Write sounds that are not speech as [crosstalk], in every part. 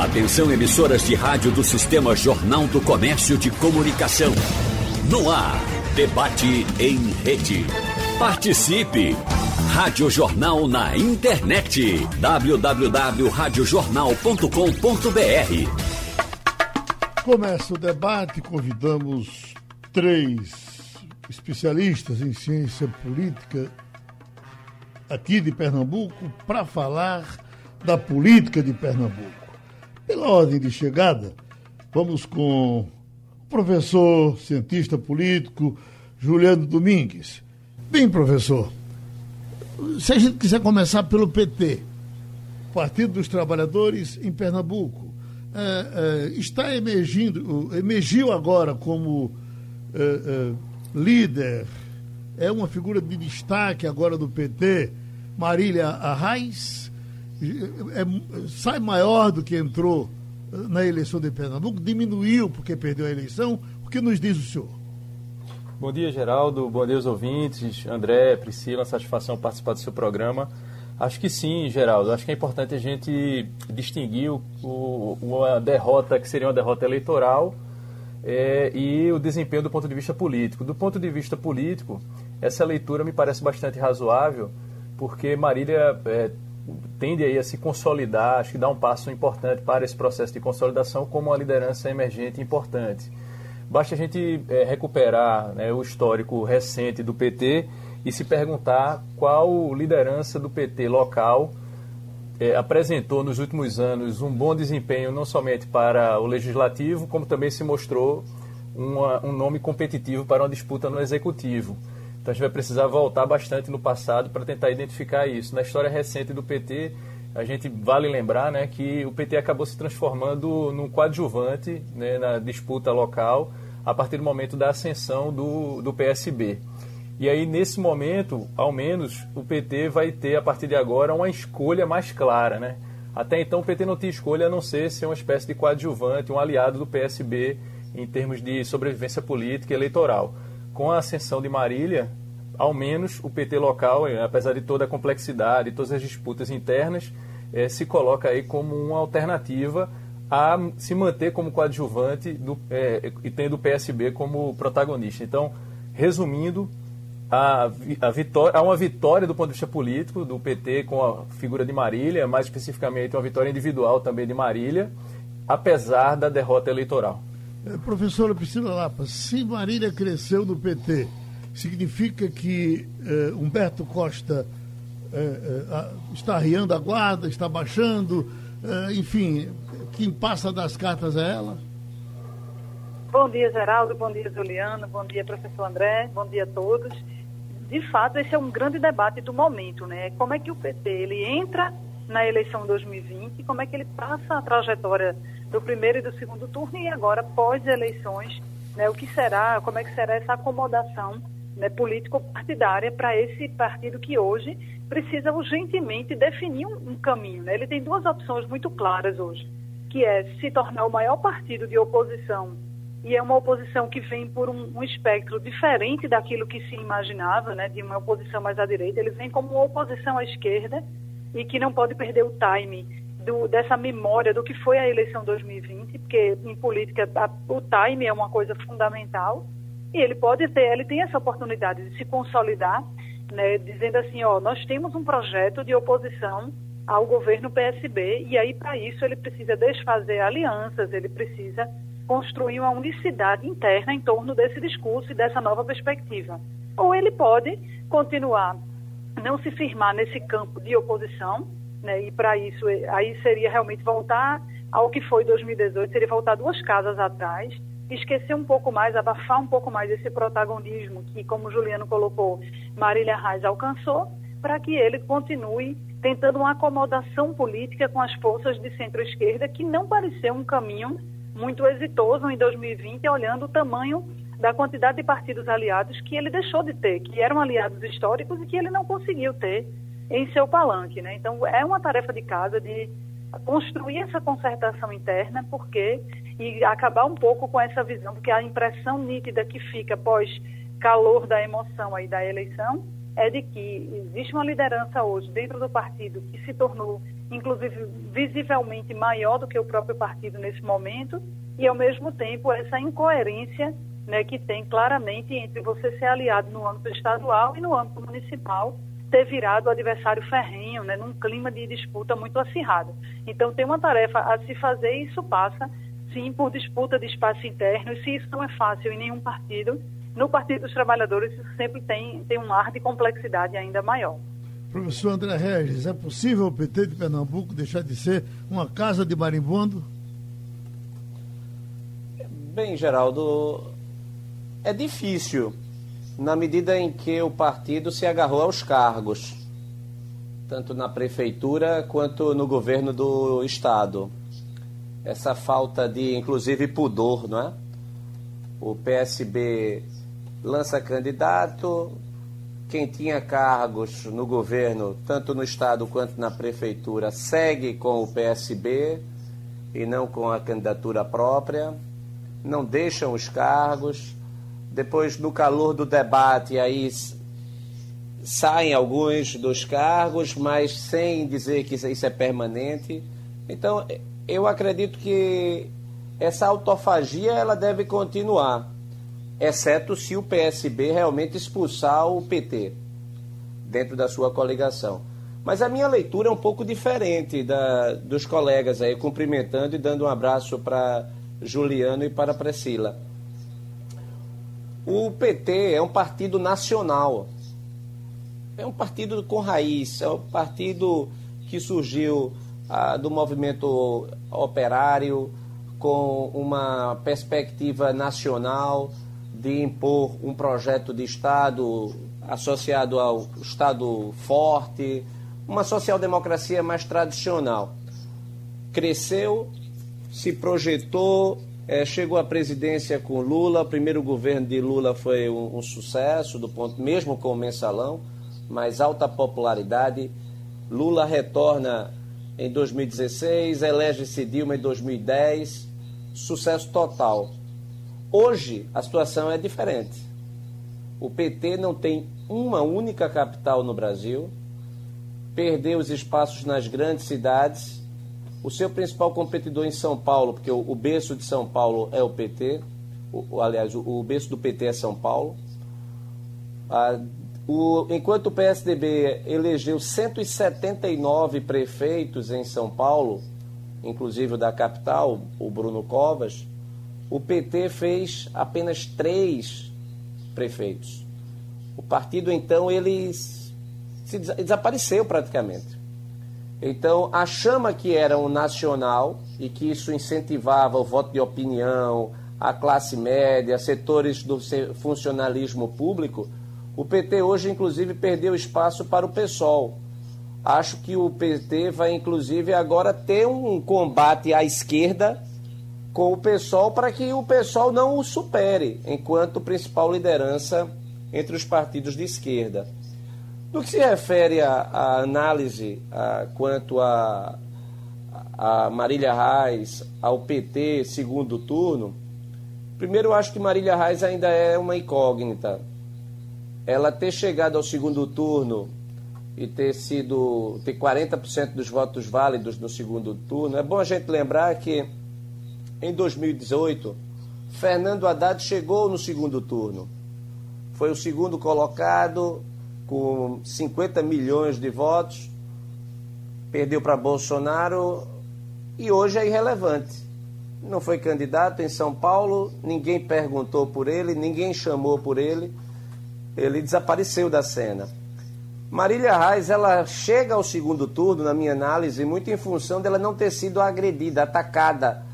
Atenção emissoras de rádio do Sistema Jornal do Comércio de Comunicação. No ar, debate em rede. Participe! Rádio Jornal na internet. www.radiojornal.com.br Começa o debate, convidamos três especialistas em ciência política aqui de Pernambuco para falar da política de Pernambuco. Pela ordem de chegada, vamos com o professor, cientista político, Juliano Domingues. Bem, professor, se a gente quiser começar pelo PT, Partido dos Trabalhadores em Pernambuco, é, é, está emergindo, emergiu agora como é, é, líder, é uma figura de destaque agora do PT, Marília Arraes, é, sai maior do que entrou na eleição de Pernambuco, diminuiu porque perdeu a eleição. O que nos diz o senhor? Bom dia, Geraldo. Bom dia aos ouvintes. André, Priscila, satisfação participar do seu programa. Acho que sim, Geraldo. Acho que é importante a gente distinguir o, o, uma derrota que seria uma derrota eleitoral é, e o desempenho do ponto de vista político. Do ponto de vista político, essa leitura me parece bastante razoável, porque Marília é, tende aí a se consolidar, acho que dá um passo importante para esse processo de consolidação como uma liderança emergente importante. Basta a gente é, recuperar né, o histórico recente do PT e se perguntar qual liderança do PT local é, apresentou nos últimos anos um bom desempenho não somente para o legislativo, como também se mostrou uma, um nome competitivo para uma disputa no executivo. Então a gente vai precisar voltar bastante no passado para tentar identificar isso. Na história recente do PT, a gente vale lembrar né, que o PT acabou se transformando num coadjuvante né, na disputa local a partir do momento da ascensão do, do PSB. E aí, nesse momento, ao menos, o PT vai ter, a partir de agora, uma escolha mais clara. Né? Até então, o PT não tinha escolha a não ser ser uma espécie de coadjuvante, um aliado do PSB em termos de sobrevivência política e eleitoral com a ascensão de Marília, ao menos o PT local, eh, apesar de toda a complexidade, todas as disputas internas, é, se coloca aí como uma alternativa a se manter como coadjuvante do, é, e tendo o PSB como protagonista. Então, resumindo, a, a vitória, há uma vitória do ponto de vista político do PT com a figura de Marília, mais especificamente uma vitória individual também de Marília, apesar da derrota eleitoral. Eh, professora Priscila Lapa, se Marília cresceu no PT, significa que uh, Humberto Costa uh, está arriando a guarda, está baixando, enfim, quem passa das cartas é ela? Bom dia, Geraldo, bom dia, Juliano, bom dia, professor André, bom dia a todos. De fato, esse é um grande debate do momento, né? Como é que o PT ele entra na eleição 2020 e como é que ele passa a trajetória do primeiro e do segundo turno e agora pós-eleições, né, o que será, como é que será essa acomodação né, político-partidária para esse partido que hoje precisa urgentemente definir um, um caminho. Né? Ele tem duas opções muito claras hoje, que é se tornar o maior partido de oposição e é uma oposição que vem por um, um, espectro diferente daquilo que se imaginava, né, de uma oposição mais à direita. Ele vem como uma oposição à esquerda e que não pode perder o time do, dessa memória do que foi a eleição 2020, porque em política a, o time é uma coisa fundamental e ele pode ter, ele tem essa oportunidade de se consolidar, né, dizendo assim, ó, nós temos um projeto de oposição ao governo PSB e aí para isso ele precisa desfazer alianças, ele precisa construir uma unicidade interna em torno desse discurso e dessa nova perspectiva. Ou ele pode continuar não se firmar nesse campo de oposição, né? E para isso, aí seria realmente voltar ao que foi 2018, seria voltar duas casas atrás, esquecer um pouco mais, abafar um pouco mais esse protagonismo que, como o Juliano colocou, Marília Reis alcançou, para que ele continue tentando uma acomodação política com as forças de centro-esquerda, que não pareceu um caminho muito exitoso em 2020, olhando o tamanho da quantidade de partidos aliados que ele deixou de ter, que eram aliados históricos e que ele não conseguiu ter em seu palanque. Né? Então, é uma tarefa de casa de construir essa concertação interna, porque e acabar um pouco com essa visão, porque a impressão nítida que fica pós calor da emoção aí da eleição é de que existe uma liderança hoje dentro do partido que se tornou inclusive visivelmente maior do que o próprio partido nesse momento, e ao mesmo tempo essa incoerência né, que tem claramente entre você ser aliado no âmbito estadual e no âmbito municipal ter virado o adversário ferrenho, né, num clima de disputa muito acirrado. Então tem uma tarefa a se fazer e isso passa, sim, por disputa de espaço interno, e se isso não é fácil em nenhum partido, no Partido dos Trabalhadores isso sempre tem, tem um ar de complexidade ainda maior. Professor André Regis, é possível o PT de Pernambuco deixar de ser uma casa de marimbondo? Bem, Geraldo, é difícil na medida em que o partido se agarrou aos cargos, tanto na prefeitura quanto no governo do estado. Essa falta de, inclusive, pudor, não é? O PSB lança candidato, quem tinha cargos no governo, tanto no estado quanto na prefeitura, segue com o PSB e não com a candidatura própria, não deixam os cargos depois no calor do debate aí saem alguns dos cargos, mas sem dizer que isso é permanente. Então, eu acredito que essa autofagia ela deve continuar, exceto se o PSB realmente expulsar o PT dentro da sua coligação. Mas a minha leitura é um pouco diferente da, dos colegas aí, cumprimentando e dando um abraço para Juliano e para Priscila. O PT é um partido nacional. É um partido com raiz, é um partido que surgiu ah, do movimento operário com uma perspectiva nacional de impor um projeto de Estado associado ao Estado forte, uma social-democracia mais tradicional. Cresceu, se projetou é, chegou à presidência com Lula. O primeiro governo de Lula foi um, um sucesso, do ponto mesmo com o mensalão, mas alta popularidade. Lula retorna em 2016, elege-se Dilma em 2010, sucesso total. Hoje a situação é diferente. O PT não tem uma única capital no Brasil, perdeu os espaços nas grandes cidades o seu principal competidor em São Paulo, porque o, o berço de São Paulo é o PT, o, aliás, o, o berço do PT é São Paulo. Ah, o, enquanto o PSDB elegeu 179 prefeitos em São Paulo, inclusive o da capital, o Bruno Covas, o PT fez apenas três prefeitos. O partido, então, ele se desapareceu praticamente. Então, a chama que era um nacional e que isso incentivava o voto de opinião, a classe média, setores do funcionalismo público, o PT hoje, inclusive, perdeu espaço para o PSOL. Acho que o PT vai, inclusive, agora ter um combate à esquerda com o PSOL para que o PSOL não o supere enquanto principal liderança entre os partidos de esquerda. No que se refere à, análise quanto a, a Marília Reis, ao PT segundo turno, primeiro eu acho que Marília Reis ainda é uma incógnita. Ela ter chegado ao segundo turno e ter sido ter 40% dos votos válidos no segundo turno, é bom a gente lembrar que em 2018 Fernando Haddad chegou no segundo turno. Foi o segundo colocado, com 50 milhões de votos, perdeu para Bolsonaro e hoje é irrelevante. Não foi candidato em São Paulo, ninguém perguntou por ele, ninguém chamou por ele, ele desapareceu da cena. Marília Reis, ela chega ao segundo turno, na minha análise, muito em função dela não ter sido agredida, atacada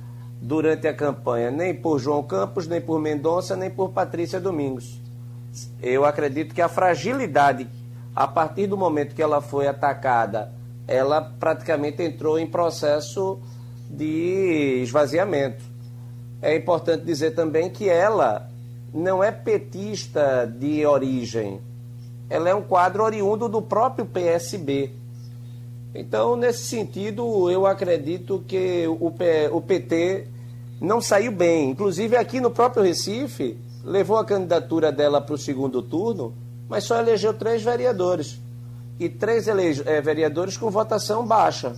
durante a campanha, nem por João Campos, nem por Mendonça, nem por Patrícia Domingos eu acredito que a fragilidade, a partir do momento que ela foi atacada, ela praticamente entrou em processo de esvaziamento. É importante dizer também que ela não é petista de origem. Ela é um quadro oriundo do próprio PSB. Então, nesse sentido, eu acredito que o PT não saiu bem. Inclusive, aqui no próprio Recife, levou a candidatura dela para o segundo turno, mas só elegeu três vereadores. E três elege, é, vereadores com votação baixa.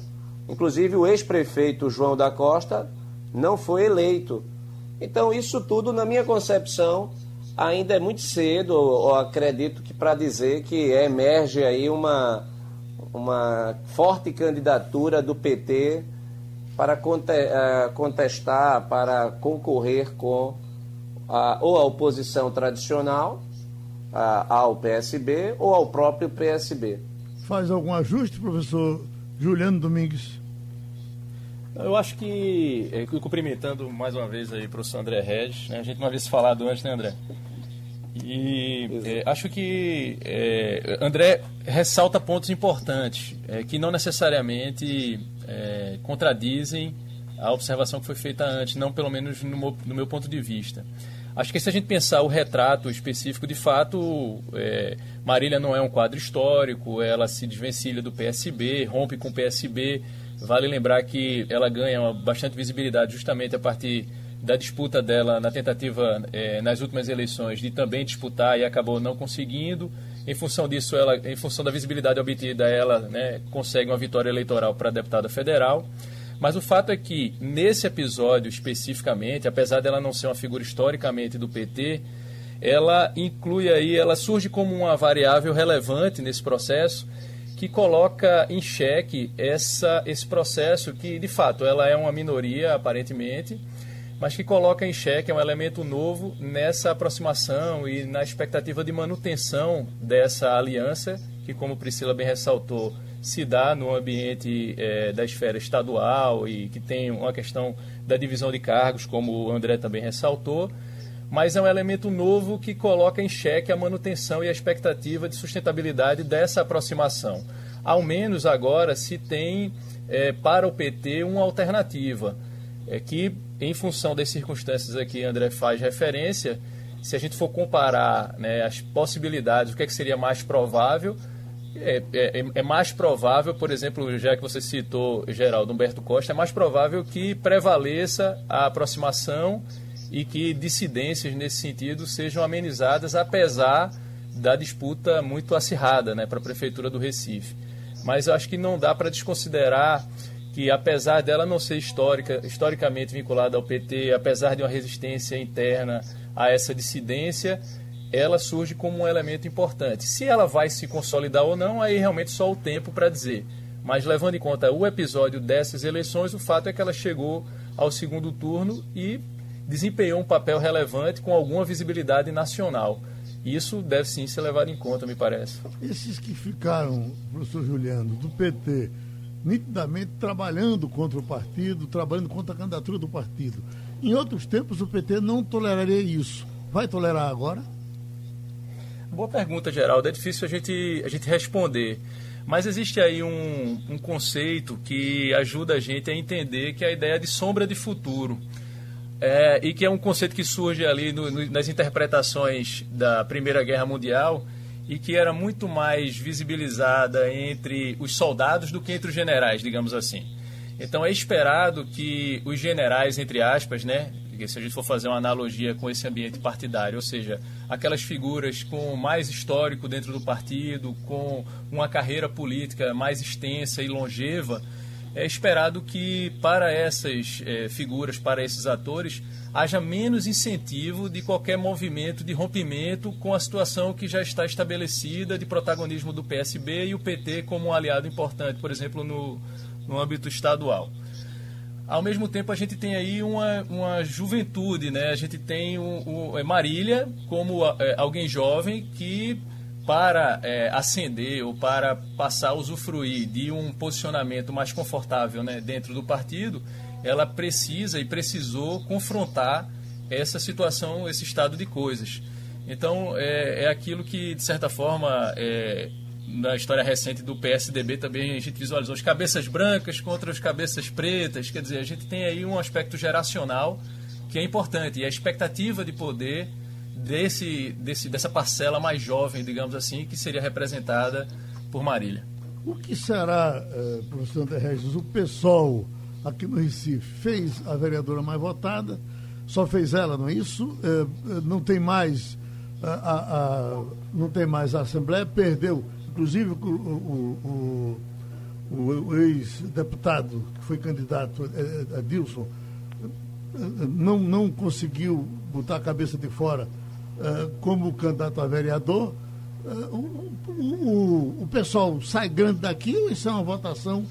Inclusive, o ex-prefeito João da Costa não foi eleito. Então, isso tudo, na minha concepção, ainda é muito cedo, ou acredito que para dizer que emerge aí uma, uma forte candidatura do PT para eh, contestar, para concorrer com a, ou a oposição tradicional a, ao PSB ou ao próprio PSB. Faz algum ajuste, professor Juliano Domingues? Eu acho que, eh, cumprimentando mais uma vez aí o professor André Regis, né? a gente não havia se falado antes, né, André? E é, acho que é, André ressalta pontos importantes é, que não necessariamente contradizem a observação que foi feita antes, não pelo menos no meu, no meu, ponto de vista. Acho que se a gente pensar o retrato específico, de fato, Marília não é um quadro histórico, ela se desvencilha do PSB, rompe com o PSB. Vale lembrar que ela ganha bastante visibilidade justamente a partir da disputa dela na tentativa é, nas últimas eleições de também disputar e acabou não conseguindo. Em função disso, ela, em função da visibilidade obtida, ela né, consegue uma vitória eleitoral para deputada federal. Mas o fato é que, nesse episódio especificamente, apesar dela não ser uma figura historicamente do PT, ela inclui aí, ela surge como uma variável relevante nesse processo que coloca em xeque essa, esse processo que, de fato, ela é uma minoria, aparentemente, mas que coloca em xeque, é um elemento novo nessa aproximação e na expectativa de manutenção dessa aliança, que, como Priscila bem ressaltou, se dá no ambiente é, da esfera estadual e que tem uma questão da divisão de cargos, como o André também ressaltou, mas é um elemento novo que coloca em xeque a manutenção e a expectativa de sustentabilidade dessa aproximação. Ao menos agora se tem é, para o PT uma alternativa, é que em função das circunstâncias aqui André faz referência, se a gente for comparar né, as possibilidades, o que, é que seria mais provável, é, é, é, mais provável, por exemplo, já que você citou Geraldo Humberto Costa, é mais provável que prevaleça a aproximação e que dissidências nesse sentido sejam amenizadas, apesar da disputa muito acirrada né, para a Prefeitura do Recife. Mas eu acho que não dá para desconsiderar que apesar dela não ser histórica, historicamente vinculada ao PT, apesar de uma resistência interna a essa dissidência, ela surge como um elemento importante. Se ela vai se consolidar ou não, aí realmente só o tempo para dizer. Mas levando em conta o episódio dessas eleições, o fato é que ela chegou ao segundo turno e desempenhou um papel relevante com alguma visibilidade nacional. Isso deve sim ser levado em conta, me parece. Esses que ficaram, professor Juliano, do PT, nitidamente trabalhando contra o partido, trabalhando contra a candidatura do partido. Em outros tempos, o PT não toleraria isso. Vai tolerar agora? Boa pergunta, Geraldo. É difícil a gente, a gente responder. Mas existe aí um, um conceito que ajuda a gente a entender que é a ideia de sombra de futuro. É, e que é um conceito que surge ali no, no, nas interpretações da Primeira Guerra Mundial e que era muito mais visibilizada entre os soldados do que entre os generais, digamos assim. Então é esperado que os generais, entre aspas, né, se a gente for fazer uma analogia com esse ambiente partidário, ou seja, aquelas figuras com mais histórico dentro do partido, com uma carreira política mais extensa e longeva, é esperado que para essas é, figuras, para esses atores, haja menos incentivo de qualquer movimento de rompimento com a situação que já está estabelecida de protagonismo do PSB e o PT como um aliado importante, por exemplo, no, no âmbito estadual. Ao mesmo tempo, a gente tem aí uma, uma juventude, né? A gente tem o, o é Marília como é, alguém jovem que, para é, ascender ou para passar a usufruir de um posicionamento mais confortável né, dentro do partido, ela precisa e precisou confrontar essa situação, esse estado de coisas. Então, é, é aquilo que, de certa forma, é, na história recente do PSDB também a gente visualizou as cabeças brancas contra as cabeças pretas. Quer dizer, a gente tem aí um aspecto geracional que é importante e a expectativa de poder desse, desse, dessa parcela mais jovem, digamos assim, que seria representada por Marília. O que será, eh, professor André Regis, o PSOL aqui no Recife fez a vereadora mais votada, só fez ela, não é isso? É, é, não tem mais a, a, a, não tem mais a Assembleia, perdeu, inclusive o, o, o, o, ex-deputado que foi candidato, a Dilson, não, não conseguiu botar a cabeça de fora como candidato a vereador, o, o, pessoal sai grande daqui ou isso é uma votação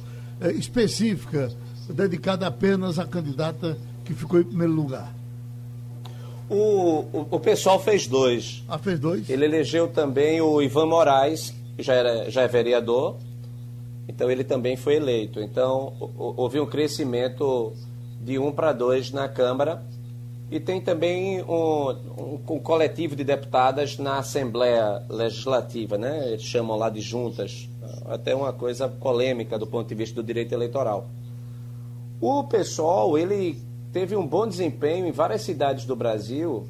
específica, dedicada apenas à candidata que ficou em primeiro lugar? O, o, o pessoal fez dois. Ah, fez dois? Ele elegeu também o Ivan Moraes, já, era, já é vereador, então ele também foi eleito. Então houve um crescimento de um para dois na Câmara. E tem também um, um, um, coletivo de deputadas na Assembleia Legislativa, né? Eles chamam lá de juntas. Até uma coisa polêmica do ponto de vista do direito eleitoral. O pessoal, ele teve um bom desempenho em várias cidades do Brasil,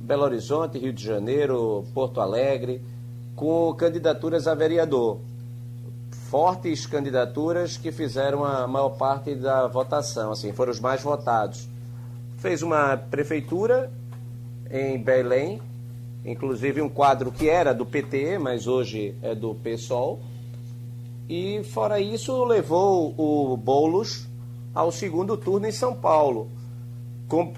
Belo Horizonte, Rio de Janeiro, Porto Alegre, com candidaturas a vereador. Fortes candidaturas que fizeram a maior parte da votação, assim, foram os mais votados. Fez uma prefeitura em Belém, inclusive um quadro que era do PT, mas hoje é do PSOL. E fora isso, levou o Boulos ao segundo turno em São Paulo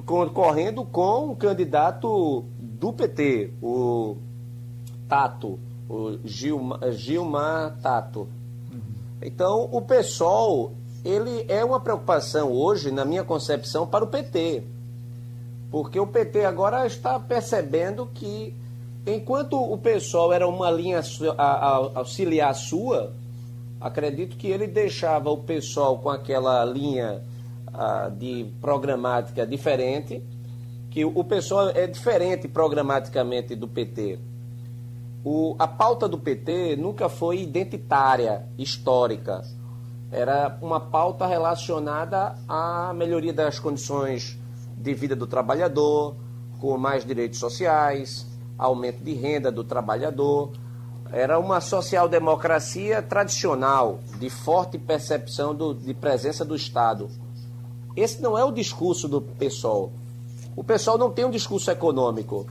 concorrendo com um candidato do PT, o Tato, o Gilmar, Gilmar Tato. Então, o PSOL, ele é uma preocupação hoje, na minha concepção, para o PT. Porque o PT agora está percebendo que, enquanto o PSOL era uma linha auxiliar sua, acredito que ele deixava o PSOL com aquela linha de programática diferente, que o pessoal é diferente programaticamente do PT. O, a pauta do PT nunca foi identitária, histórica. Era uma pauta relacionada à melhoria das condições de vida do trabalhador, com mais direitos sociais, aumento de renda do trabalhador. Era uma social-democracia tradicional, de forte percepção do, de presença do Estado esse não é o discurso do pessoal. O pessoal não tem um discurso econômico.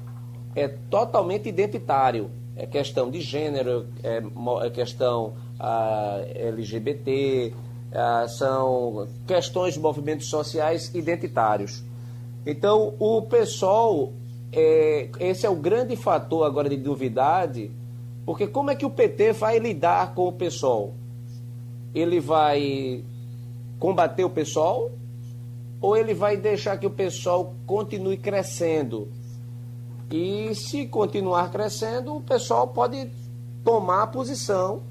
É totalmente identitário. É questão de gênero, é, é questão ah, LGBT, ah, são questões de movimentos sociais identitários. Então, o pessoal, é, esse é o grande fator agora de novidade, porque como é que o PT vai lidar com o pessoal? Ele vai combater o pessoal ou ele vai deixar que o pessoal continue crescendo? E se continuar crescendo, o pessoal pode tomar a posição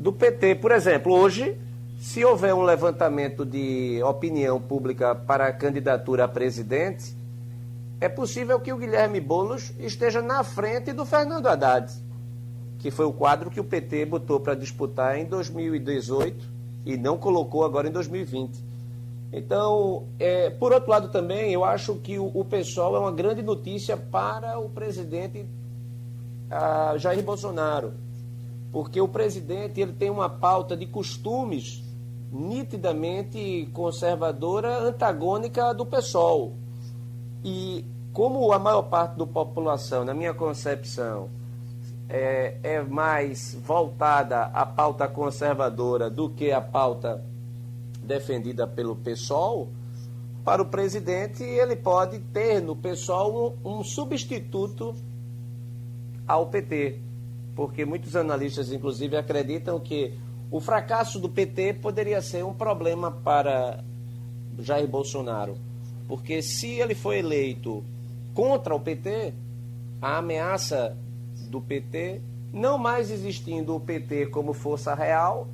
do PT. Por exemplo, hoje, se houver um levantamento de opinião pública para a candidatura a presidente, é possível que o Guilherme Boulos esteja na frente do Fernando Haddad, que foi o quadro que o PT botou para disputar em 2018 e não colocou agora em 2020. Então, é, por outro lado também, eu acho que o, o pessoal é uma grande notícia para o presidente a, Jair Bolsonaro, porque o presidente ele tem uma pauta de costumes nitidamente conservadora, antagônica do PSOL. E como a maior parte da população, na minha concepção, é, é mais voltada à pauta conservadora do que à pauta defendida pelo PSOL, para o presidente ele pode ter no PSOL um, um substituto ao PT. Porque muitos analistas, inclusive, acreditam que o fracasso do PT poderia ser um problema para Jair Bolsonaro. Porque se ele for eleito contra o PT, a ameaça do PT, não mais existindo o PT como força real,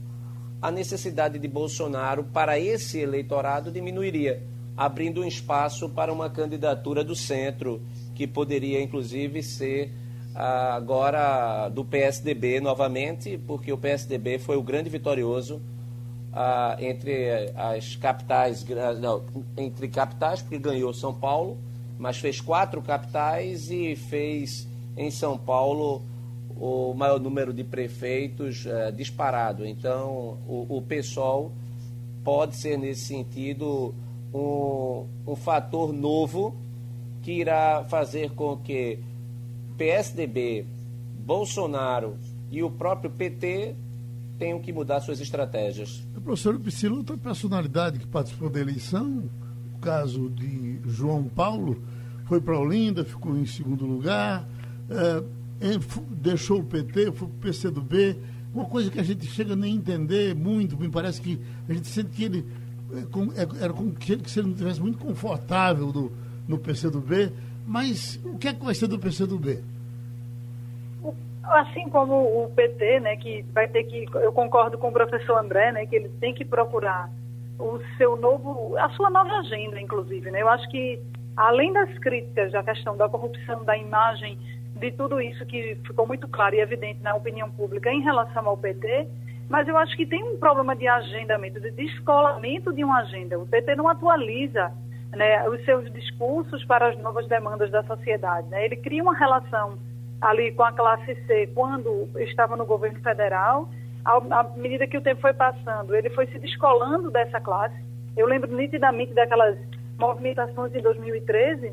a necessidade de Bolsonaro para esse eleitorado diminuiria, abrindo um espaço para uma candidatura do centro, que poderia inclusive ser ah, agora do PSDB novamente, porque o PSDB foi o grande vitorioso ah, entre as capitais, não, entre capitais, porque ganhou São Paulo, mas fez quatro capitais e fez em São Paulo o maior número de prefeitos é, disparado. Então, o, o PSOL pode ser, nesse sentido, um, um fator novo que irá fazer com que PSDB, Bolsonaro e o próprio PT tenham que mudar suas estratégias. O professor Priscila, outra personalidade que participou da eleição, o caso de João Paulo, foi para Olinda, ficou em segundo lugar, é, deixou o PT, foi para o PCdoB, uma coisa que a gente chega nem a entender muito, me parece que a gente sente que ele é, é, era como que ele, que ele não estivesse muito confortável do, no PCdoB, mas o que é que vai ser do PCdoB? Assim como o PT, né, que vai ter que, eu concordo com o professor André, né, que ele tem que procurar o seu novo, a sua nova agenda, inclusive, né? Eu acho que além das críticas da questão da corrupção, da imagem, de tudo isso que ficou muito claro e evidente na opinião pública em relação ao PT, mas eu acho que tem um problema de agendamento, de descolamento de uma agenda. O PT não atualiza né, os seus discursos para as novas demandas da sociedade. Né? Ele cria uma relação ali com a classe C quando estava no governo federal. À medida que o tempo foi passando, ele foi se descolando dessa classe. Eu lembro nitidamente daquelas movimentações em 2013,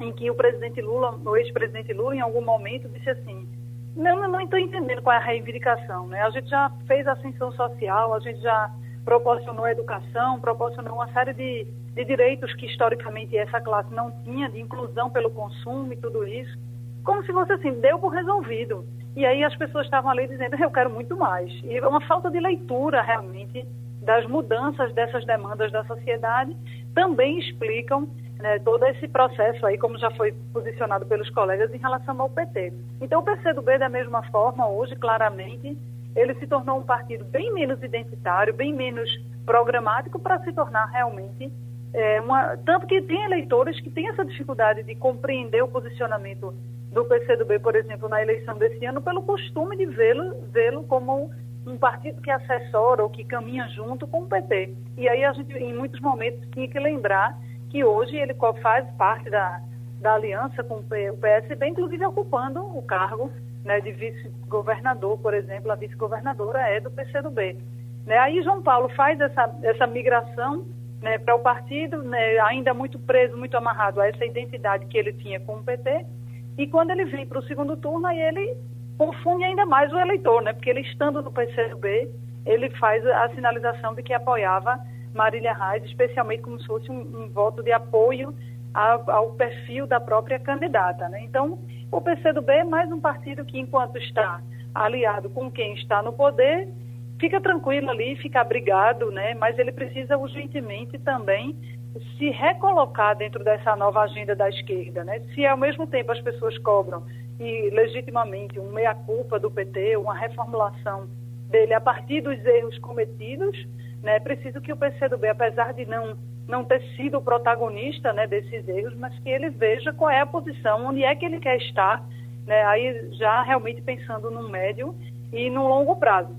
em que o presidente Lula, o ex-presidente Lula, em algum momento disse assim: não, não estou entendendo qual é a reivindicação. Né? A gente já fez ascensão social, a gente já proporcionou educação, proporcionou uma série de, de direitos que historicamente essa classe não tinha, de inclusão pelo consumo e tudo isso, como se fosse assim, deu por resolvido. E aí as pessoas estavam ali dizendo, eu quero muito mais. E é uma falta de leitura realmente das mudanças dessas demandas da sociedade também explicam né, todo esse processo aí, como já foi posicionado pelos colegas em relação ao PT. Então o PCdoB, da mesma forma, hoje, claramente, ele se tornou um partido bem menos identitário, bem menos programático para se tornar realmente é, uma, tanto que tem eleitores que têm essa dificuldade de compreender o posicionamento do PCdoB, por exemplo, na eleição desse ano, pelo costume de vê-lo vê como um partido que assessora ou que caminha junto com o PT. E aí a gente, em muitos momentos, tinha que lembrar que hoje ele faz parte da, da aliança com o PSB, inclusive ocupando o cargo né, de vice-governador, por exemplo, a vice-governadora é do PCdoB. Né? Aí João Paulo faz essa, essa migração né, para o partido, né, ainda muito preso, muito amarrado a essa identidade que ele tinha com o PT, e quando ele vem para o segundo turno, aí ele confunde ainda mais o eleitor, né, porque ele estando no PCdoB, ele faz a sinalização de que apoiava Marília Reis, especialmente como se fosse um, um voto de apoio ao, ao, perfil da própria candidata. Né? Então, o PCdoB é mais um partido que, enquanto está aliado com quem está no poder, fica tranquilo ali, fica abrigado, né? mas ele precisa urgentemente também se recolocar dentro dessa nova agenda da esquerda. Né? Se ao mesmo tempo as pessoas cobram, e legitimamente, um meia-culpa do PT, uma reformulação dele a partir dos erros cometidos, né? É preciso que o PCdoB, apesar de não, não ter sido o protagonista né, desses erros, mas que ele veja qual é a posição, onde é que ele quer estar, né? aí já realmente pensando no médio e no longo prazo.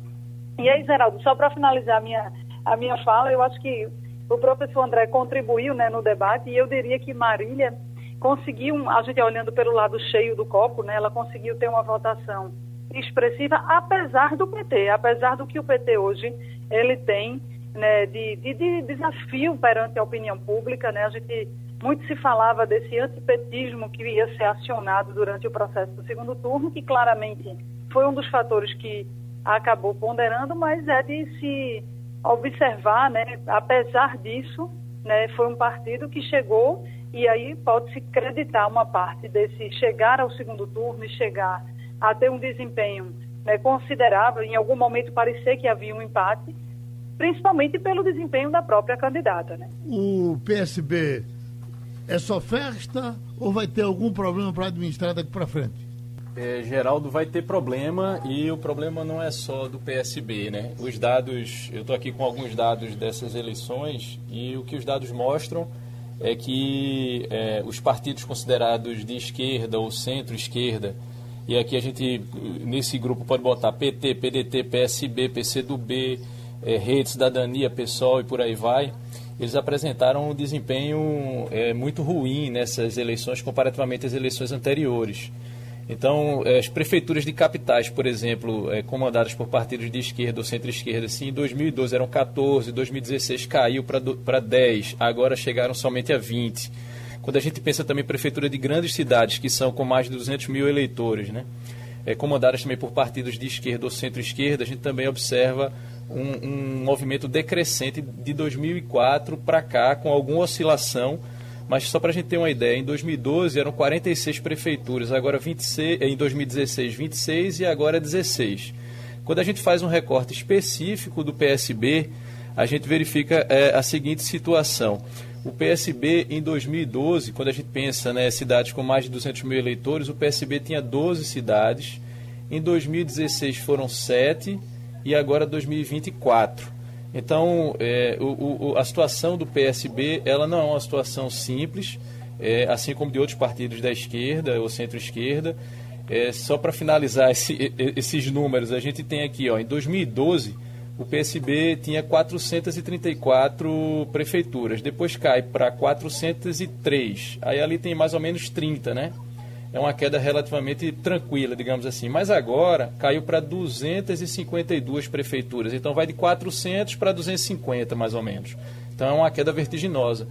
E aí, Geraldo, só para finalizar a minha, a minha fala, eu acho que o professor André contribuiu né, no debate e eu diria que Marília conseguiu, a gente olhando pelo lado cheio do copo, né, ela conseguiu ter uma votação expressiva, apesar do PT, apesar do que o PT hoje ele tem né, de, de, de, desafio perante a opinião pública. Né? A gente muito se falava desse antipetismo que ia ser acionado durante o processo do segundo turno, que claramente foi um dos fatores que acabou ponderando, mas é de se observar, né, apesar disso, né, foi um partido que chegou e aí pode-se acreditar uma parte desse chegar ao segundo turno e chegar a ter um desempenho né, considerável, em algum momento parecer que havia um empate, principalmente pelo desempenho da própria candidata. Né? O PSB é só festa ou vai ter algum problema para administrar daqui para frente? É, Geraldo vai ter problema e o problema não é só do PSB, né? Os dados, eu estou aqui com alguns dados dessas eleições e o que os dados mostram é que é, os partidos considerados de esquerda ou centro-esquerda, e aqui a gente, nesse grupo, pode botar PT, PDT, PSB, PCdoB, é, Rede Cidadania, PSOL e por aí vai, eles apresentaram um desempenho é, muito ruim nessas eleições comparativamente às eleições anteriores. Então, é, as prefeituras de capitais, por exemplo, é, comandadas por partidos de esquerda ou centro-esquerda, assim, em 2012 eram 14, 2016 caiu para 10, agora chegaram somente a 20. Quando a gente pensa também prefeitura de grandes cidades, que são com mais de 200 mil eleitores, né? é, comandadas também por partidos de esquerda ou centro-esquerda, a gente também observa um, um movimento decrescente de 2004 para cá, com alguma oscilação. Mas só para a gente ter uma ideia, em 2012 eram 46 prefeituras, agora 26, em 2016 26 e agora 16. Quando a gente faz um recorte específico do PSB, a gente verifica é, a seguinte situação. O PSB, em 2012, quando a gente pensa né, cidades com mais de 200 mil eleitores, o PSB tinha 12 cidades. Em 2016 foram 7 e agora 2024. Então, é, o, o, a situação do PSB ela não é uma situação simples, é, assim como de outros partidos da esquerda ou centro-esquerda. É, só para finalizar esse, esses números, a gente tem aqui, ó, em 2012, o PSB tinha 434 prefeituras, depois cai para 403, aí ali tem mais ou menos 30, né? É uma queda relativamente tranquila, digamos assim. Mas agora caiu para 252 prefeituras, então vai de 400 para 250, mais ou menos. Então é uma queda vertiginosa.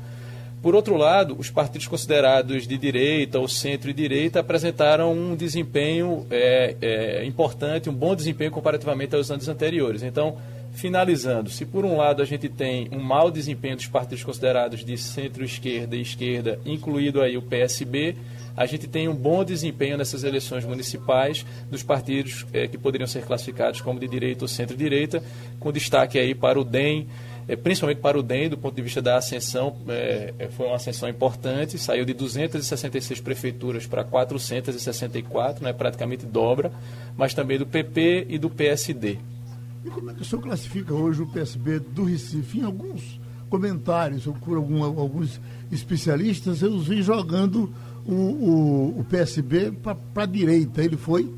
Por outro lado, os partidos considerados de direita ou centro-direita apresentaram um desempenho é, é, importante, um bom desempenho comparativamente aos anos anteriores. Então, finalizando, se por um lado a gente tem um mau desempenho dos partidos considerados de centro-esquerda e esquerda, incluído aí o PSB, a gente tem um bom desempenho nessas eleições municipais dos partidos é, que poderiam ser classificados como de direita ou centro-direita, com destaque aí para o DEM, é, principalmente para o DEM, do ponto de vista da ascensão, é, foi uma ascensão importante, saiu de 266 prefeituras para 464, né, praticamente dobra, mas também do PP e do PSD. E como é que o senhor classifica hoje o PSB do Recife? Em alguns comentários, por algum, alguns especialistas, eu vi jogando o, o, o PSB para a direita. Ele foi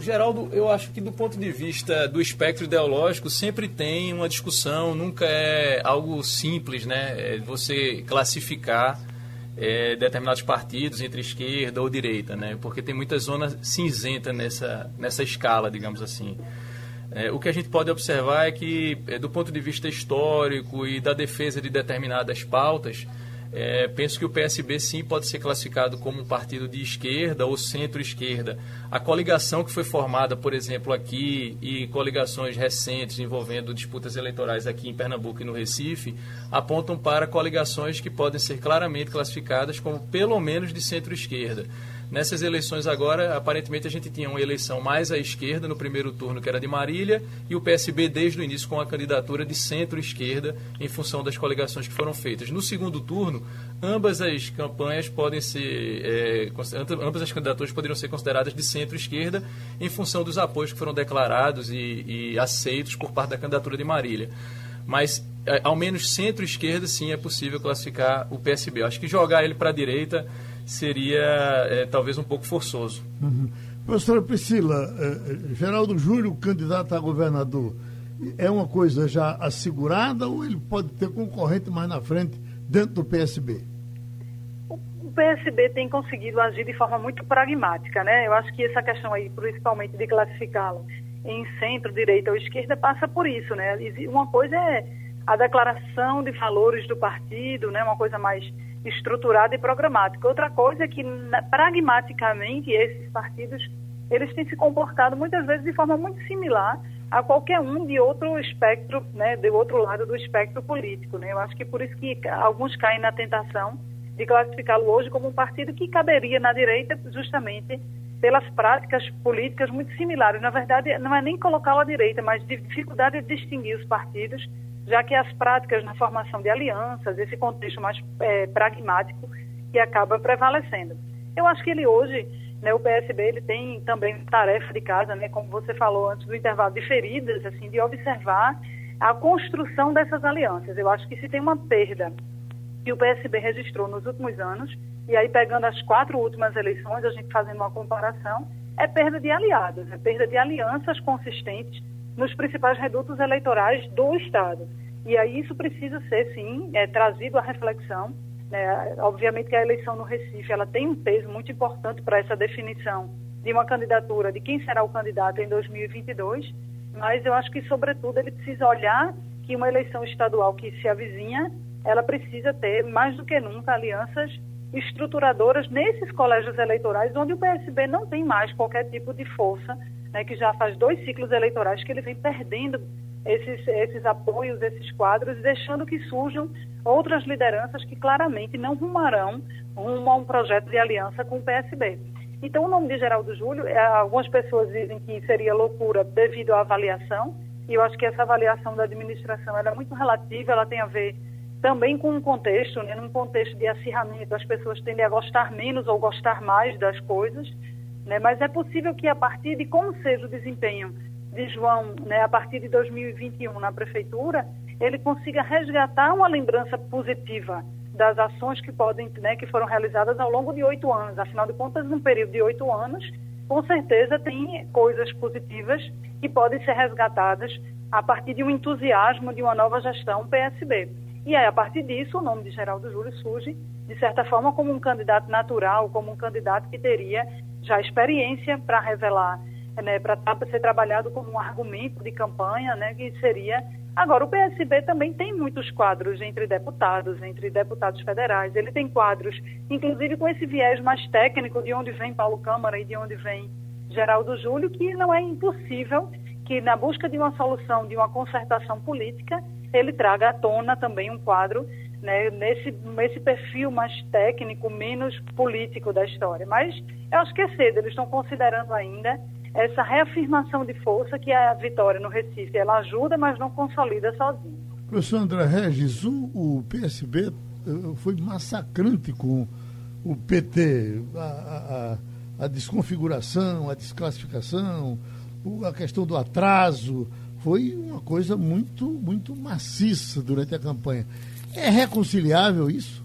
Geraldo, eu acho que do ponto de vista do espectro ideológico sempre tem uma discussão, nunca é algo simples, né? É você classificar é, determinados partidos entre esquerda ou direita, né? Porque tem muita zona cinzenta nessa, nessa escala, digamos assim. É, o que a gente pode observar é que, é, do ponto de vista histórico e da defesa de determinadas pautas, é, penso que o PSB sim pode ser classificado como um partido de esquerda ou centro-esquerda. A coligação que foi formada, por exemplo, aqui e coligações recentes envolvendo disputas eleitorais aqui em Pernambuco e no Recife apontam para coligações que podem ser claramente classificadas como pelo menos de centro-esquerda. Nessas eleições agora, aparentemente a gente tinha uma eleição mais à esquerda no primeiro turno, que era de Marília, e o PSB desde o início com a candidatura de centro-esquerda em função das coligações que foram feitas. No segundo turno, ambas as campanhas podem ser, é, ambas as candidaturas poderiam ser consideradas de centro-esquerda em função dos apoios que foram declarados e, e aceitos por parte da candidatura de Marília. Mas é, ao menos centro-esquerda sim é possível classificar o PSB. Acho que jogar ele para a direita seria é, talvez um pouco forçoso. Uhum. Professora Priscila, eh, Geraldo Júlio, candidato a governador, é uma coisa já assegurada ou ele pode ter concorrente mais na frente dentro do PSB? O PSB tem conseguido agir de forma muito pragmática, né? Eu acho que essa questão aí, principalmente de classificá-lo em centro, direita ou esquerda, passa por isso, né? Uma coisa é a declaração de valores do partido, né? Uma coisa mais estruturada e programática. Outra coisa é que, pragmaticamente, esses partidos eles têm se comportado muitas vezes de forma muito similar a qualquer um de outro espectro, né, do outro lado do espectro político. Né? Eu acho que por isso que alguns caem na tentação de classificá-lo hoje como um partido que caberia na direita justamente pelas práticas políticas muito similares. Na verdade, não é nem colocá-lo à direita, mas de dificuldade de distinguir os partidos já que as práticas na formação de alianças, esse contexto mais é, pragmático que acaba prevalecendo. Eu acho que ele hoje, né, o PSB, ele tem também tarefa de casa, né, como você falou antes do intervalo, de feridas, assim, de observar a construção dessas alianças. Eu acho que se tem uma perda que o PSB registrou nos últimos anos, e aí pegando as quatro últimas eleições, a gente fazendo uma comparação, é perda de aliados, é perda de alianças consistentes nos principais redutos eleitorais do Estado. E aí isso precisa ser, sim, é, trazido à reflexão. Né? Obviamente que a eleição no Recife ela tem um peso muito importante para essa definição de uma candidatura, de quem será o candidato em 2022, mas eu acho que, sobretudo, ele precisa olhar que uma eleição estadual que se avizinha, ela precisa ter, mais do que nunca, alianças estruturadoras nesses colégios eleitorais, onde o PSB não tem mais qualquer tipo de força, né, que já faz dois ciclos eleitorais que ele vem perdendo esses, esses apoios, esses quadros, deixando que surjam outras lideranças que claramente não rumarão rumo a um projeto de aliança com o PSB. Então, o nome de Geraldo Júlio, é, algumas pessoas dizem que seria loucura devido à avaliação, e eu acho que essa avaliação da administração é muito relativa, ela tem a ver também com um contexto, né, num contexto de acirramento, as pessoas tendem a gostar menos ou gostar mais das coisas, né, mas é possível que a partir de como seja o desempenho de João, né, a partir de 2021 na prefeitura, ele consiga resgatar uma lembrança positiva das ações que podem, né, que foram realizadas ao longo de oito anos. Afinal de contas, num período de oito anos, com certeza tem coisas positivas que podem ser resgatadas a partir de um entusiasmo de uma nova gestão PSB. E aí, a partir disso, o nome de Geraldo Júlio surge, de certa forma, como um candidato natural, como um candidato que teria já experiência para revelar, né, para ser trabalhado como um argumento de campanha, né, que seria Agora, o PSB também tem muitos quadros entre deputados, entre deputados federais. Ele tem quadros, inclusive com esse viés mais técnico de onde vem Paulo Câmara e de onde vem Geraldo Júlio, que não é impossível que, na busca de uma solução, de uma concertação política, ele traga à tona também um quadro né, nesse, nesse perfil mais técnico, menos político da história. Mas eu acho que é cedo, eles estão considerando ainda essa reafirmação de força que a vitória no Recife ela ajuda, mas não consolida sozinha. Professor André Regis, o, o PSB eh, foi massacrante com o PT, a, a, a desconfiguração, a desclassificação, a questão do atraso, foi uma coisa muito, muito maciça durante a campanha. É reconciliável isso?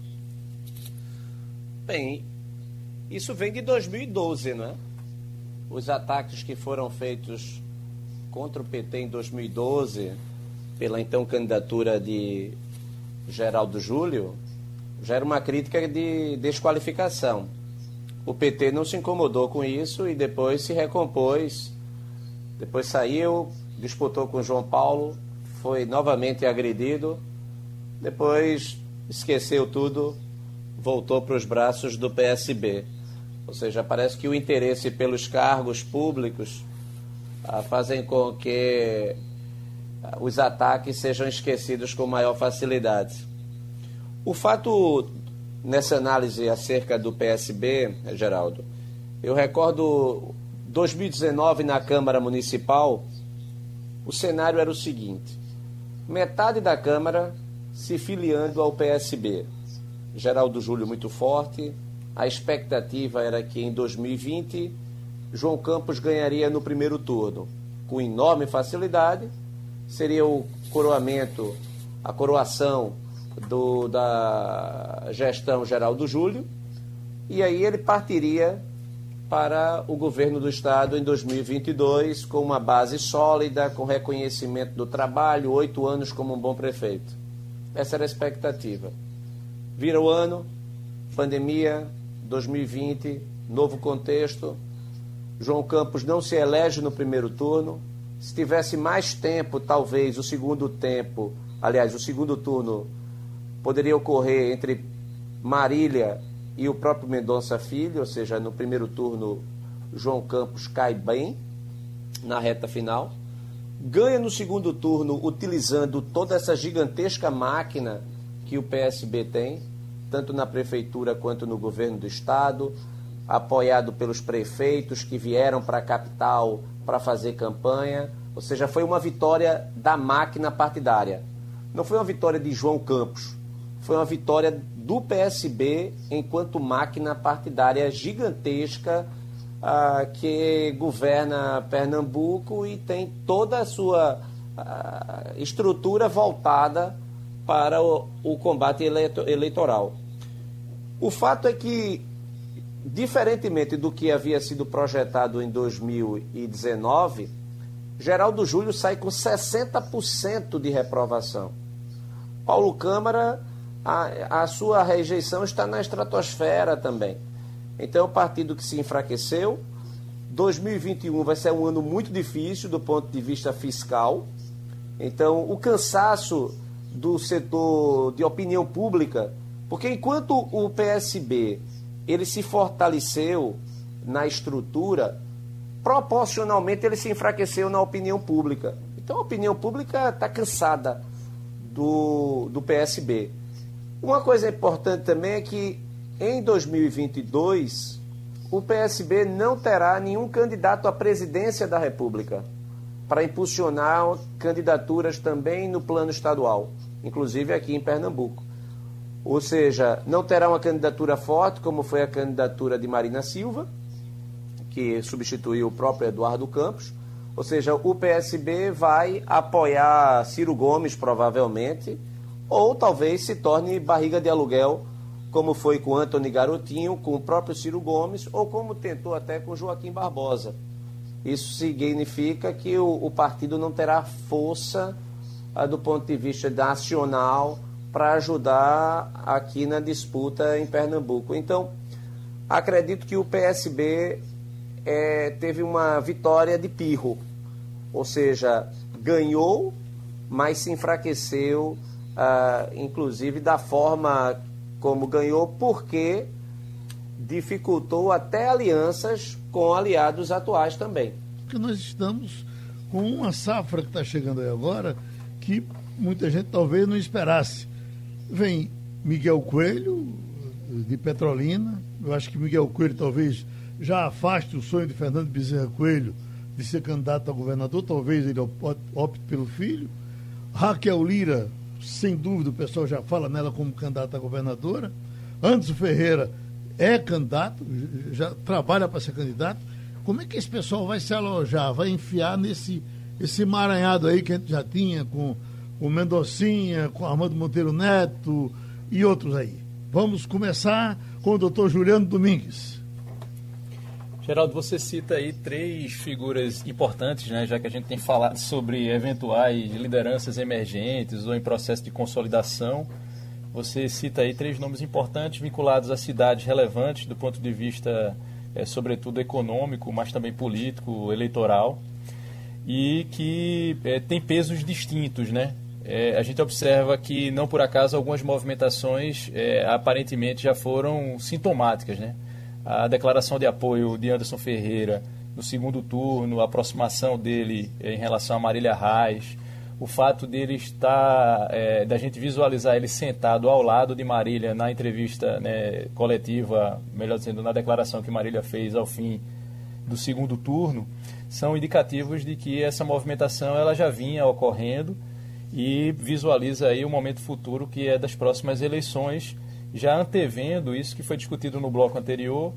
Bem, isso vem de 2012, não é? os ataques que foram feitos contra o PT em 2012, pela então candidatura de Geraldo Júlio, já uma crítica de desqualificação. O PT não se incomodou com isso e depois se recompôs. Depois saiu, disputou com João Paulo, foi novamente agredido. Depois esqueceu tudo, voltou para os braços do PSB. Ou seja, parece que o interesse pelos cargos públicos ah, fazem com que ah, os ataques sejam esquecidos com maior facilidade. O fato nessa análise acerca do PSB, Geraldo, eu recordo 2019 na Câmara Municipal, o cenário era o seguinte: metade da Câmara se filiando ao PSB. Geraldo Júlio muito forte, a expectativa era que em 2020 João Campos ganharia no primeiro turno com enorme facilidade. Seria o coroamento, a coroação do, da gestão geral do Júlio. E aí ele partiria para o governo do estado em 2022 com uma base sólida, com reconhecimento do trabalho, oito anos como um bom prefeito. Essa era a expectativa. Vira o ano, pandemia, 2020, novo contexto. João Campos não se elege no primeiro turno. Se tivesse mais tempo, talvez o segundo tempo, aliás, o segundo turno poderia ocorrer entre Marília e o próprio Mendonça Filho, ou seja, no primeiro turno João Campos cai bem na reta final. Ganha no segundo turno utilizando toda essa gigantesca máquina que o PSB tem, tanto na prefeitura quanto no governo do estado, apoiado pelos prefeitos que vieram para a capital para fazer campanha. Ou seja, foi uma vitória da máquina partidária. Não foi uma vitória de João Campos, foi uma vitória do PSB enquanto máquina partidária gigantesca uh, que governa Pernambuco e tem toda a sua uh, estrutura voltada para o, o combate eleitoral. O fato é que, diferentemente do que havia sido projetado em 2019, Geraldo Júlio sai com 60% de reprovação. Paulo Câmara, a, a sua rejeição está na estratosfera também. Então, é um partido que se enfraqueceu. 2021 vai ser um ano muito difícil do ponto de vista fiscal. Então, o cansaço do setor de opinião pública Porque enquanto o PSB ele se fortaleceu na estrutura, proporcionalmente ele se enfraqueceu na opinião pública. Então a opinião pública está cansada do, do PSB. Uma coisa importante também é que em 2022 o PSB não terá nenhum candidato à presidência da República para impulsionar candidaturas também no plano estadual, inclusive aqui em Pernambuco. Ou seja, não terá uma candidatura forte, como foi a candidatura de Marina Silva, que substituiu o próprio Eduardo Campos. Ou seja, o PSB vai apoiar Ciro Gomes, provavelmente, ou talvez se torne barriga de aluguel, como foi com Antony Garotinho, com o próprio Ciro Gomes, ou como tentou até com Joaquim Barbosa. Isso significa que o, o partido não terá força ah, do ponto de vista nacional para ajudar aqui na disputa em Pernambuco. Então, acredito que o PSB é, teve uma vitória de pirro, ou seja, ganhou, mas se enfraqueceu, ah, inclusive da forma como ganhou, porque dificultou até alianças com aliados atuais também. Porque nós estamos com uma safra que está chegando aí agora que muita gente talvez não esperasse Vem Miguel Coelho, de Petrolina. Eu acho que Miguel Coelho talvez já afaste o sonho de Fernando Bezerra Coelho de ser candidato a governador, talvez ele opte pelo filho. Raquel Lira, sem dúvida, o pessoal já fala nela como candidata a governadora. Anderson Ferreira é candidato, já trabalha para ser candidato. Como é que esse pessoal vai se alojar, vai enfiar nesse esse emaranhado aí que a gente já tinha com com Mendocinha, com Armando Monteiro Neto e outros aí. Vamos começar com o doutor Juliano Domingues. Geraldo, você cita aí três figuras importantes, né, já que a gente tem falado sobre eventuais lideranças emergentes ou em processo de consolidação. Você cita aí três nomes importantes vinculados a cidades relevantes do ponto de vista, é, sobretudo, econômico, mas também político, eleitoral, e que é, tem pesos distintos, né? é, a gente observa que, não por acaso, algumas movimentações é, aparentemente já foram sintomáticas. Né? A declaração de apoio de Anderson Ferreira no segundo turno, a aproximação dele é, em relação a Marília Reis, o fato dele estar, é, da gente visualizar ele sentado ao lado de Marília na entrevista né, coletiva, melhor dizendo, na declaração que Marília fez ao fim do segundo turno, são indicativos de que essa movimentação ela já vinha ocorrendo e visualiza aí o momento futuro que é das próximas eleições, já antevendo isso que foi discutido no bloco anterior,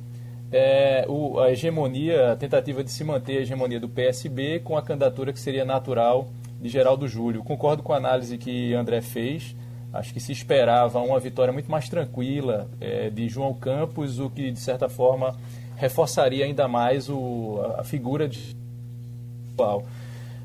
é, o, a hegemonia, a tentativa de se manter a hegemonia do PSB com a candidatura que seria natural de Geraldo Júlio. Concordo com a análise que André fez. Acho que se esperava uma vitória muito mais tranquila é, de João Campos, o que de certa forma reforçaria ainda mais o, a, a figura de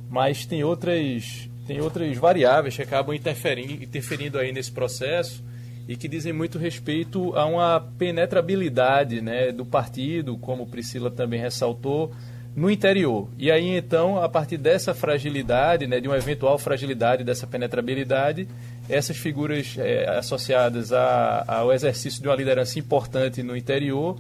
mas tem outras tem outras variáveis que acabam interferindo, interferindo aí nesse processo e que dizem muito respeito a uma penetrabilidade né, do partido, como Priscila também ressaltou, no interior. E aí, então, a partir dessa fragilidade, né, de uma eventual fragilidade dessa penetrabilidade, essas figuras é, associadas a, ao exercício de uma liderança importante no interior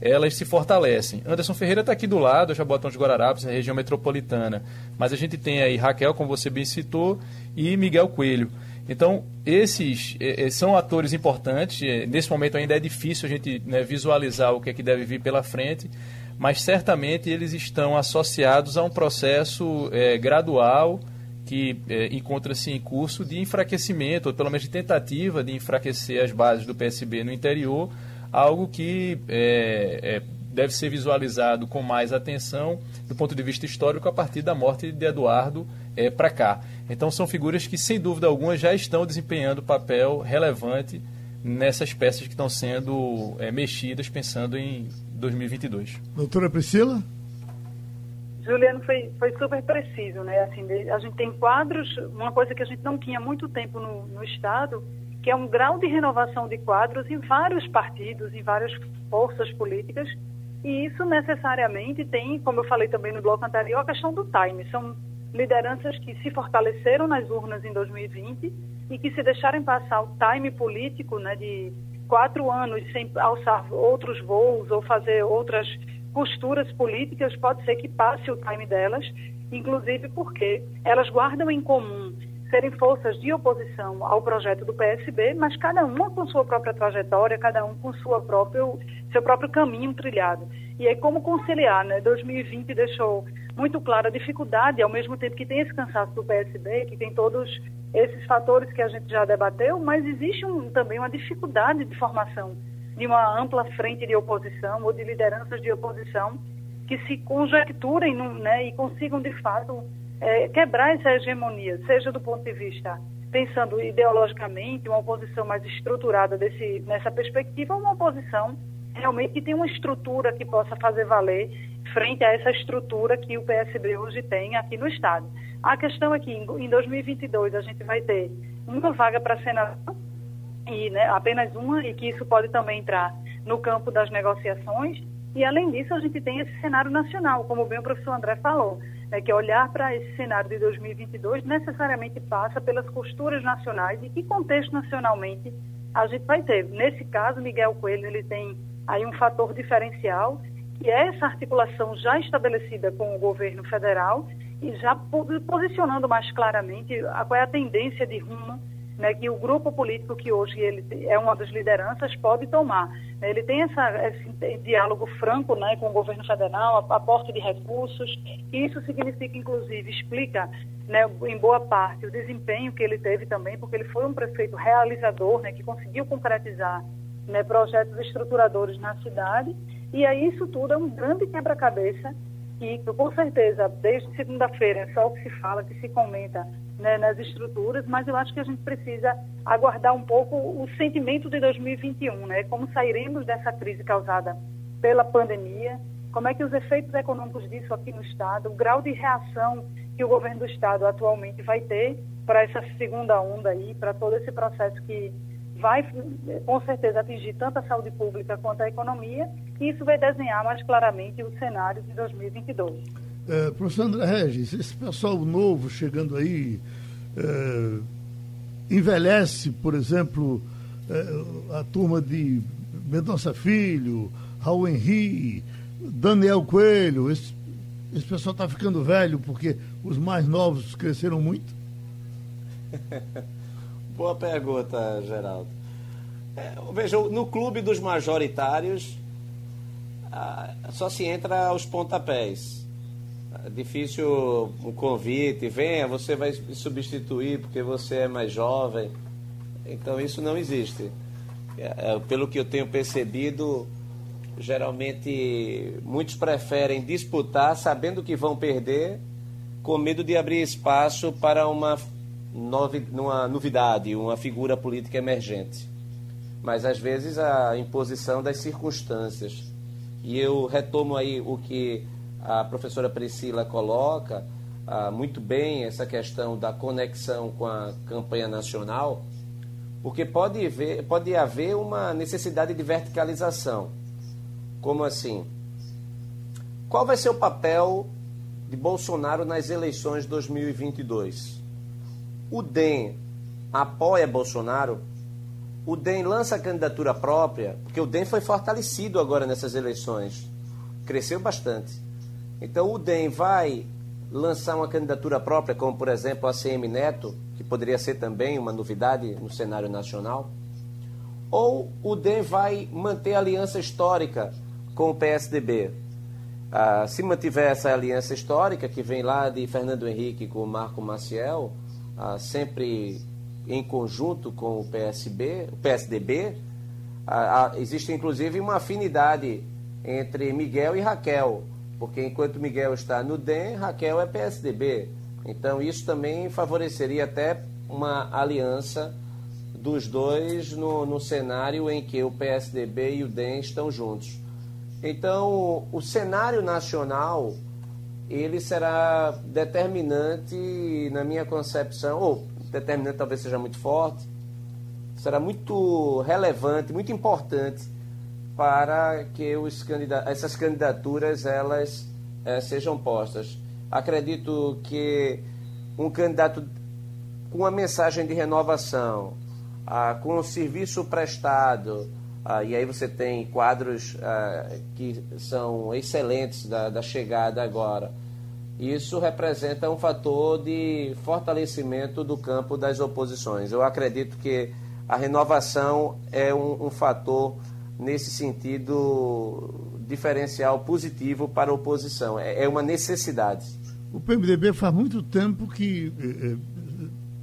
elas se fortalecem. Anderson Ferreira está aqui do lado, Jabotão de Guararapes, na região metropolitana. Mas a gente tem aí Raquel, como você bem citou, e Miguel Coelho. Então, esses eh, são atores importantes. Nesse momento ainda é difícil a gente né, visualizar o que é que deve vir pela frente, mas certamente eles estão associados a um processo eh, gradual que eh, encontra-se em curso de enfraquecimento, ou pelo menos de tentativa de enfraquecer as bases do PSB no interior, algo que é, é, deve ser visualizado com mais atenção do ponto de vista histórico a partir da morte de Eduardo é, para cá. Então são figuras que, sem dúvida alguma, já estão desempenhando papel relevante nessas peças que estão sendo é, mexidas pensando em 2022. Doutora Priscila? Juliano foi, foi super preciso, né? Assim, a gente tem quadros, uma coisa que a gente não tinha muito tempo no, no Estado, que é um grau de renovação de quadros em vários partidos, em várias forças políticas, e isso necessariamente tem, como eu falei também no bloco anterior, a questão do time. São lideranças que se fortaleceram nas urnas em 2020 e que se deixarem passar o time político né, de quatro anos sem alçar outros voos ou fazer outras posturas políticas, pode ser que passe o time delas, inclusive porque elas guardam em comum serem forças de oposição ao projeto do PSB, mas cada uma com sua própria trajetória, cada um com sua próprio, seu próprio caminho trilhado. E aí como conciliar, né? 2020 deixou muito clara a dificuldade, ao mesmo tempo que tem esse cansaço do PSB, que tem todos esses fatores que a gente já debateu, mas existe um, também uma dificuldade de formação de uma ampla frente de oposição ou de lideranças de oposição que se conjecturem né, e consigam, de fato, é, quebrar essa hegemonia, seja do ponto de vista, pensando ideologicamente, uma oposição mais estruturada desse, nessa perspectiva, ou uma oposição realmente que tem uma estrutura que possa fazer valer frente a essa estrutura que o PSB hoje tem aqui no Estado. A questão é que em 2022 a gente vai ter uma vaga para senador, e né, apenas uma, e que isso pode também entrar no campo das negociações. E, além disso, a gente tem esse cenário nacional, como bem o professor André falou, né, que olhar para esse cenário de 2022 necessariamente passa pelas costuras nacionais e que contexto nacionalmente a gente vai ter. Nesse caso, Miguel Coelho ele tem aí um fator diferencial, que é essa articulação já estabelecida com o governo federal e já posicionando mais claramente qual é a tendência de rumo né, que o grupo político que hoje ele é uma das lideranças pode tomar. Ele tem essa, esse diálogo franco né, com o governo federal, aporte de recursos, e isso significa, inclusive, explica né, em boa parte o desempenho que ele teve também, porque ele foi um prefeito realizador, né, que conseguiu concretizar né, projetos estruturadores na cidade, e aí isso tudo é um grande quebra-cabeça que, com certeza, desde segunda-feira é só o que se fala, que se comenta né, nas estruturas, mas eu acho que a gente precisa aguardar um pouco o sentimento de 2021, né? Como sairemos dessa crise causada pela pandemia, como é que os efeitos econômicos disso aqui no Estado, o grau de reação que o governo do Estado atualmente vai ter para essa segunda onda aí, para todo esse processo que vai, com certeza, atingir tanto a saúde pública quanto a economia, e isso vai desenhar mais claramente o cenário de 2022. É, professor André Regis, esse pessoal novo chegando aí é, envelhece, por exemplo, é, a turma de Mendonça Filho, Raul Henri, Daniel Coelho, esse, esse pessoal está ficando velho porque os mais novos cresceram muito? [laughs] Boa pergunta, Geraldo. É, veja, no clube dos majoritários só se entra aos pontapés. É difícil um convite, venha, você vai substituir porque você é mais jovem. Então isso não existe. É, é, pelo que eu tenho percebido, geralmente muitos preferem disputar sabendo que vão perder, com medo de abrir espaço para uma novi, uma novidade, uma figura política emergente. Mas às vezes a imposição das circunstâncias. E eu retomo aí o que a professora Priscila coloca ah, muito bem, essa questão da conexão com a campanha nacional, porque pode haver, pode haver uma necessidade de verticalização. Como assim? Qual vai ser o papel de Bolsonaro nas eleições de 2022? o DEM apoia Bolsonaro, o DEM lança candidatura própria, porque o DEM foi fortalecido agora nessas eleições, cresceu bastante. Então o DEM vai lançar uma candidatura própria, como por exemplo a CM Neto, que poderia ser também uma novidade no cenário nacional, ou o DEM vai manter a aliança histórica com o PSDB. Ah, se mantiver essa aliança histórica, que vem lá de Fernando Henrique com o Marco Maciel, ah, sempre em conjunto com o PSB, o PSDB, ah, ah, existe inclusive uma afinidade entre Miguel e Raquel, porque enquanto Miguel está no DEM, Raquel é PSDB. Então isso também favoreceria até uma aliança dos dois no, no cenário em que o PSDB e o DEM estão juntos. Então, o cenário nacional ele será determinante na minha concepção, ou determinante talvez seja muito forte, será muito relevante, muito importante para que os candidata essas candidaturas elas é, sejam postas. Acredito que um candidato com uma mensagem de renovação, ah, com um serviço prestado, ah, e aí você tem quadros ah, que são excelentes da, da chegada agora. Isso representa um fator de fortalecimento do campo das oposições. Eu acredito que a renovação é um, um fator nesse sentido diferencial positivo para a oposição. É, é uma necessidade. O PMDB faz muito tempo que eh,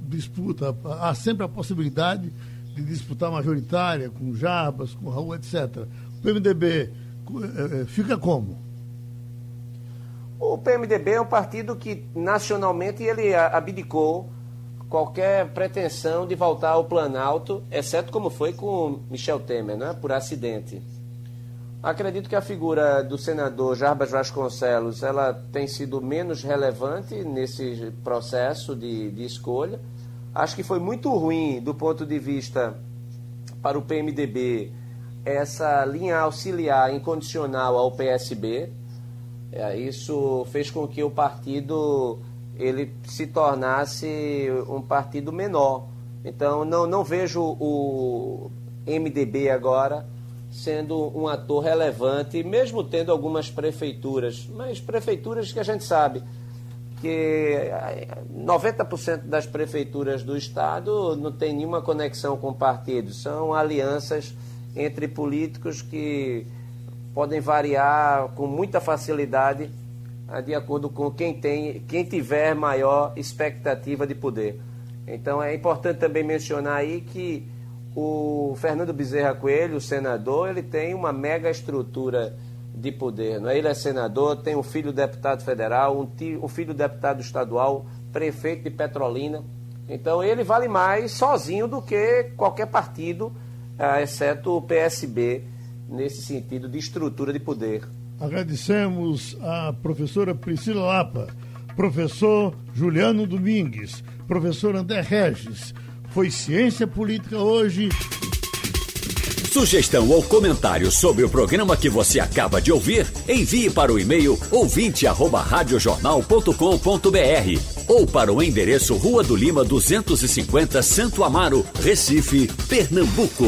disputa, há sempre a possibilidade de disputar majoritária com Jabas, com Raul, etc. O PMDB eh, fica como? O PMDB é um partido que nacionalmente ele abdicou qualquer pretensão de voltar ao Planalto, exceto como foi com Michel Temer, né, por acidente. Acredito que a figura do senador Jarbas Vasconcelos ela tem sido menos relevante nesse processo de, de escolha. Acho que foi muito ruim do ponto de vista para o PMDB essa linha auxiliar incondicional ao PSB. É, isso fez com que o partido ele se tornasse um partido menor. Então não, não vejo o MDB agora sendo um ator relevante, mesmo tendo algumas prefeituras, mas prefeituras que a gente sabe que 90% eh, das prefeituras do estado não tem nenhuma conexão com partidos, são alianças entre políticos que podem variar com muita facilidade de acordo com quem tem, quem tiver maior expectativa de poder. Então é importante também mencionar aí que o Fernando Bezerra Coelho, o senador, ele tem uma mega estrutura de poder. Não é? Ele é senador, tem um filho deputado federal, um, tio, um filho deputado estadual, prefeito de Petrolina. Então ele vale mais sozinho do que qualquer partido, ah, exceto o PSB, nesse sentido de estrutura de poder. Agradecemos a professora Priscila Lapa, professor Juliano Domingues, professor André Regis foi Ciência Política hoje. Sugestão ou comentário sobre o programa que você acaba de ouvir, envie para o e-mail ouvinte@radiojornal.com.br ou para o endereço Rua do Lima 250, Santo Amaro, Recife, Pernambuco.